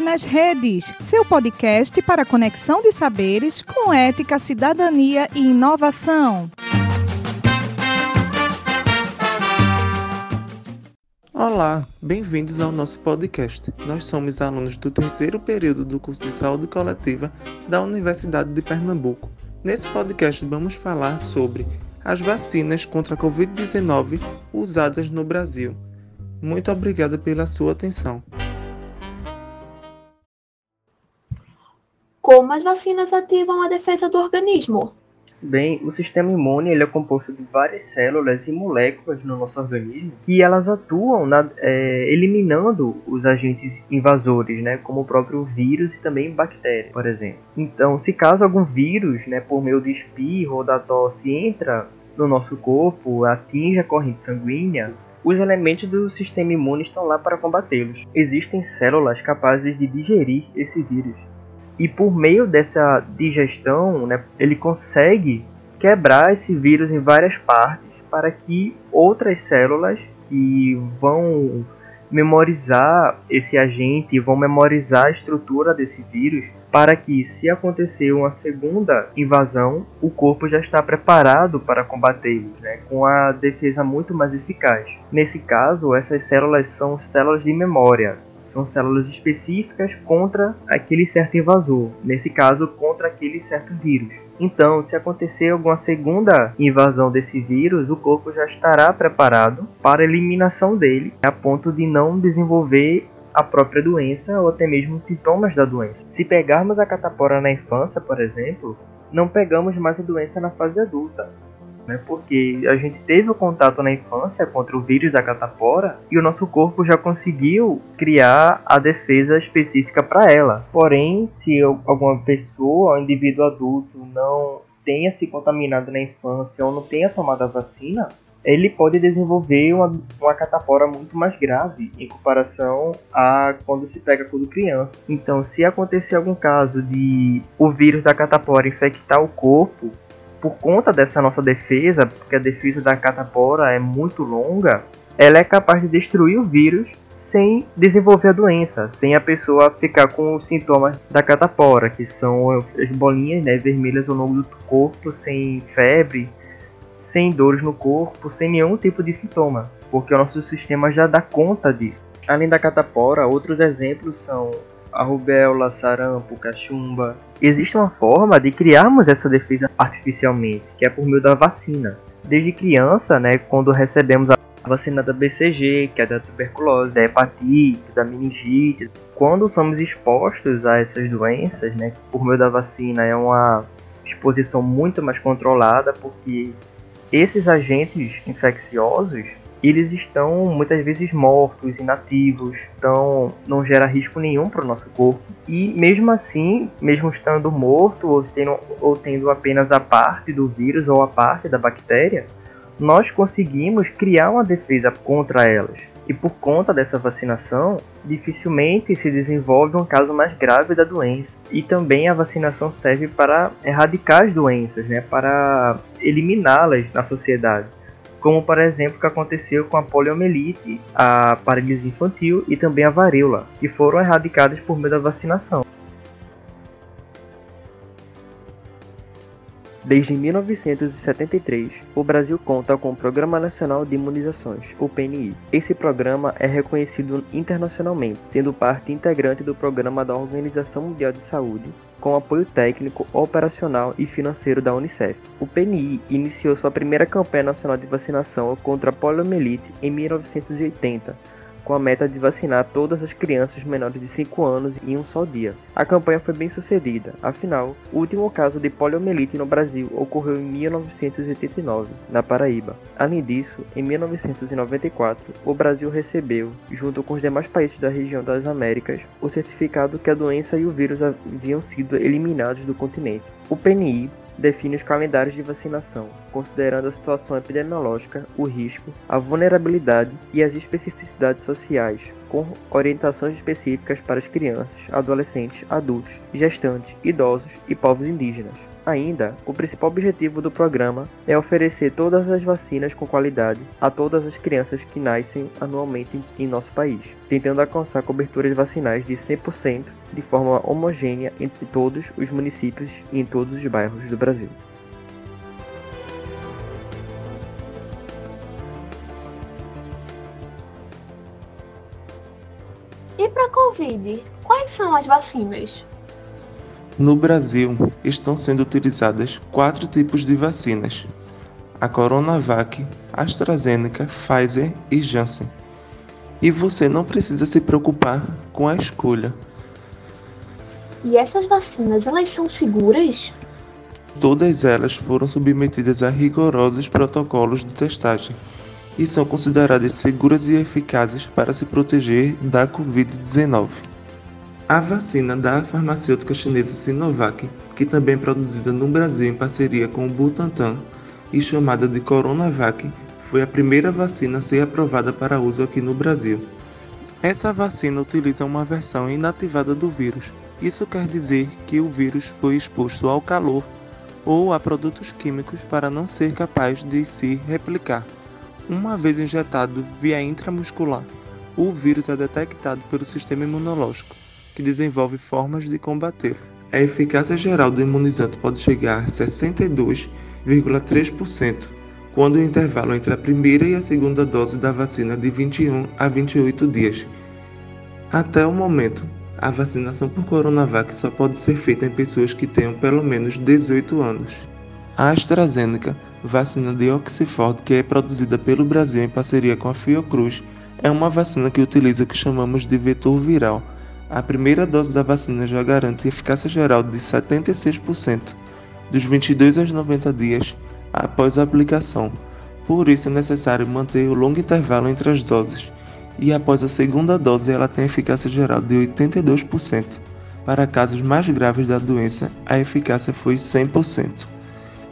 Nas Redes, seu podcast para conexão de saberes com ética, cidadania e inovação. Olá, bem-vindos ao nosso podcast. Nós somos alunos do terceiro período do curso de Saúde Coletiva da Universidade de Pernambuco. Nesse podcast vamos falar sobre as vacinas contra a Covid-19 usadas no Brasil. Muito obrigado pela sua atenção. Como as vacinas ativam a defesa do organismo? Bem, o sistema imune ele é composto de várias células e moléculas no nosso organismo que elas atuam na, é, eliminando os agentes invasores, né, como o próprio vírus e também bactérias, por exemplo. Então, se caso algum vírus, né, por meio do espirro ou da tosse, entra no nosso corpo, atinge a corrente sanguínea, os elementos do sistema imune estão lá para combatê-los. Existem células capazes de digerir esse vírus e por meio dessa digestão, né, ele consegue quebrar esse vírus em várias partes para que outras células que vão memorizar esse agente, vão memorizar a estrutura desse vírus, para que, se acontecer uma segunda invasão, o corpo já está preparado para combatê-los, né, com a defesa muito mais eficaz. Nesse caso, essas células são células de memória, são células específicas contra aquele certo invasor, nesse caso contra aquele certo vírus. Então, se acontecer alguma segunda invasão desse vírus, o corpo já estará preparado para a eliminação dele, a ponto de não desenvolver a própria doença ou até mesmo sintomas da doença. Se pegarmos a catapora na infância, por exemplo, não pegamos mais a doença na fase adulta né? Porque a gente teve o contato na infância contra o vírus da catapora e o nosso corpo já conseguiu criar a defesa específica para ela. Porém, se alguma pessoa, um indivíduo adulto, não tenha se contaminado na infância ou não tenha tomado a vacina, ele pode desenvolver uma, uma catapora muito mais grave em comparação a quando se pega quando criança. Então, se acontecer algum caso de o vírus da catapora infectar o corpo, por conta dessa nossa defesa, porque a defesa da catapora é muito longa, ela é capaz de destruir o vírus sem desenvolver a doença, sem a pessoa ficar com os sintomas da catapora, que são as bolinhas né, vermelhas ao longo do corpo, sem febre, sem dores no corpo, sem nenhum tipo de sintoma, porque o nosso sistema já dá conta disso. Além da catapora, outros exemplos são a rubéola, sarampo, cachumba. Existe uma forma de criarmos essa defesa artificialmente, que é por meio da vacina. Desde criança, né, quando recebemos a vacina da BCG, que é da tuberculose, da hepatite, da meningite, quando somos expostos a essas doenças, né, por meio da vacina é uma exposição muito mais controlada, porque esses agentes infecciosos eles estão muitas vezes mortos, inativos, então não gera risco nenhum para o nosso corpo. E mesmo assim, mesmo estando morto ou tendo, ou tendo apenas a parte do vírus ou a parte da bactéria, nós conseguimos criar uma defesa contra elas. E por conta dessa vacinação, dificilmente se desenvolve um caso mais grave da doença. E também a vacinação serve para erradicar as doenças, né, para eliminá-las na sociedade como por exemplo o que aconteceu com a poliomielite, a paralisia infantil e também a varíola, que foram erradicadas por meio da vacinação. Desde 1973, o Brasil conta com o Programa Nacional de Imunizações, o PNI. Esse programa é reconhecido internacionalmente, sendo parte integrante do Programa da Organização Mundial de Saúde, com apoio técnico, operacional e financeiro da Unicef. O PNI iniciou sua primeira campanha nacional de vacinação contra a poliomielite em 1980, com a meta de vacinar todas as crianças menores de 5 anos em um só dia. A campanha foi bem sucedida, afinal, o último caso de poliomielite no Brasil ocorreu em 1989, na Paraíba. Além disso, em 1994, o Brasil recebeu, junto com os demais países da região das Américas, o certificado que a doença e o vírus haviam sido eliminados do continente. O PNI define os calendários de vacinação, considerando a situação epidemiológica, o risco, a vulnerabilidade e as especificidades sociais, com orientações específicas para as crianças, adolescentes, adultos, gestantes, idosos e povos indígenas. Ainda, o principal objetivo do programa é oferecer todas as vacinas com qualidade a todas as crianças que nascem anualmente em nosso país, tentando alcançar coberturas vacinais de 100% de forma homogênea entre todos os municípios e em todos os bairros do Brasil. E para a Covid, quais são as vacinas? No Brasil, estão sendo utilizadas quatro tipos de vacinas: a Coronavac, AstraZeneca, Pfizer e Janssen. E você não precisa se preocupar com a escolha. E essas vacinas, elas são seguras? Todas elas foram submetidas a rigorosos protocolos de testagem e são consideradas seguras e eficazes para se proteger da Covid-19. A vacina da farmacêutica chinesa Sinovac, que também é produzida no Brasil em parceria com o Butantan e chamada de Coronavac, foi a primeira vacina a ser aprovada para uso aqui no Brasil. Essa vacina utiliza uma versão inativada do vírus. Isso quer dizer que o vírus foi exposto ao calor ou a produtos químicos para não ser capaz de se replicar. Uma vez injetado via intramuscular, o vírus é detectado pelo sistema imunológico que desenvolve formas de combatê-lo. A eficácia geral do imunizante pode chegar a 62,3% quando o intervalo entre a primeira e a segunda dose da vacina de 21 a 28 dias. Até o momento, a vacinação por Coronavac só pode ser feita em pessoas que tenham pelo menos 18 anos. A AstraZeneca, vacina de Oxford que é produzida pelo Brasil em parceria com a Fiocruz, é uma vacina que utiliza o que chamamos de vetor viral a primeira dose da vacina já garante eficácia geral de 76% dos 22 aos 90 dias após a aplicação. Por isso é necessário manter o longo intervalo entre as doses, e após a segunda dose ela tem eficácia geral de 82%. Para casos mais graves da doença, a eficácia foi 100%,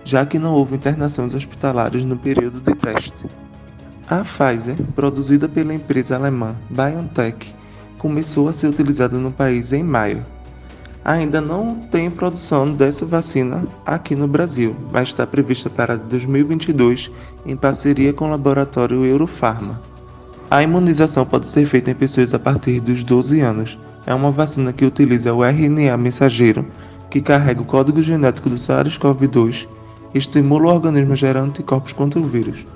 já que não houve internações hospitalares no período de teste. A Pfizer, produzida pela empresa alemã BioNTech, começou a ser utilizada no país em maio. Ainda não tem produção dessa vacina aqui no Brasil, mas está prevista para 2022 em parceria com o laboratório Eurofarma. A imunização pode ser feita em pessoas a partir dos 12 anos. É uma vacina que utiliza o RNA mensageiro, que carrega o código genético do SARS-CoV-2 e estimula o organismo gerar anticorpos contra o vírus.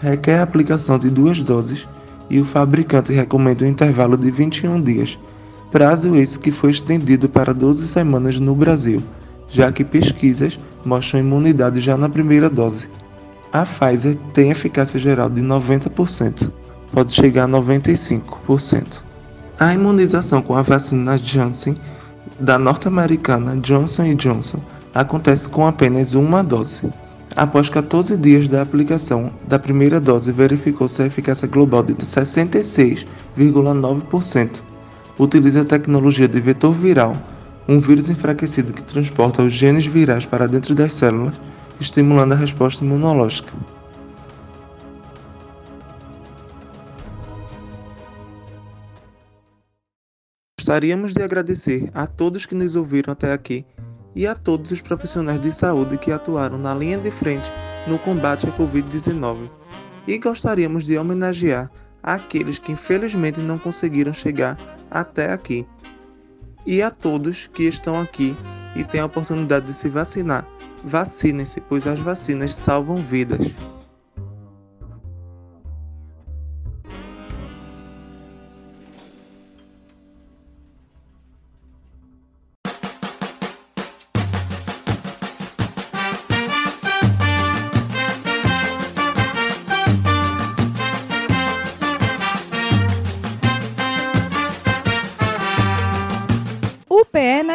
Requer a aplicação de duas doses e o fabricante recomenda um intervalo de 21 dias, prazo esse que foi estendido para 12 semanas no Brasil, já que pesquisas mostram imunidade já na primeira dose. A Pfizer tem eficácia geral de 90%, pode chegar a 95%. A imunização com a vacina Janssen da norte-americana Johnson Johnson acontece com apenas uma dose. Após 14 dias da aplicação da primeira dose, verificou-se a eficácia global de 66,9%. Utiliza a tecnologia de vetor viral, um vírus enfraquecido que transporta os genes virais para dentro das células, estimulando a resposta imunológica. Gostaríamos de agradecer a todos que nos ouviram até aqui e a todos os profissionais de saúde que atuaram na linha de frente no combate à Covid-19. E gostaríamos de homenagear aqueles que infelizmente não conseguiram chegar até aqui. E a todos que estão aqui e têm a oportunidade de se vacinar, vacinem-se, pois as vacinas salvam vidas.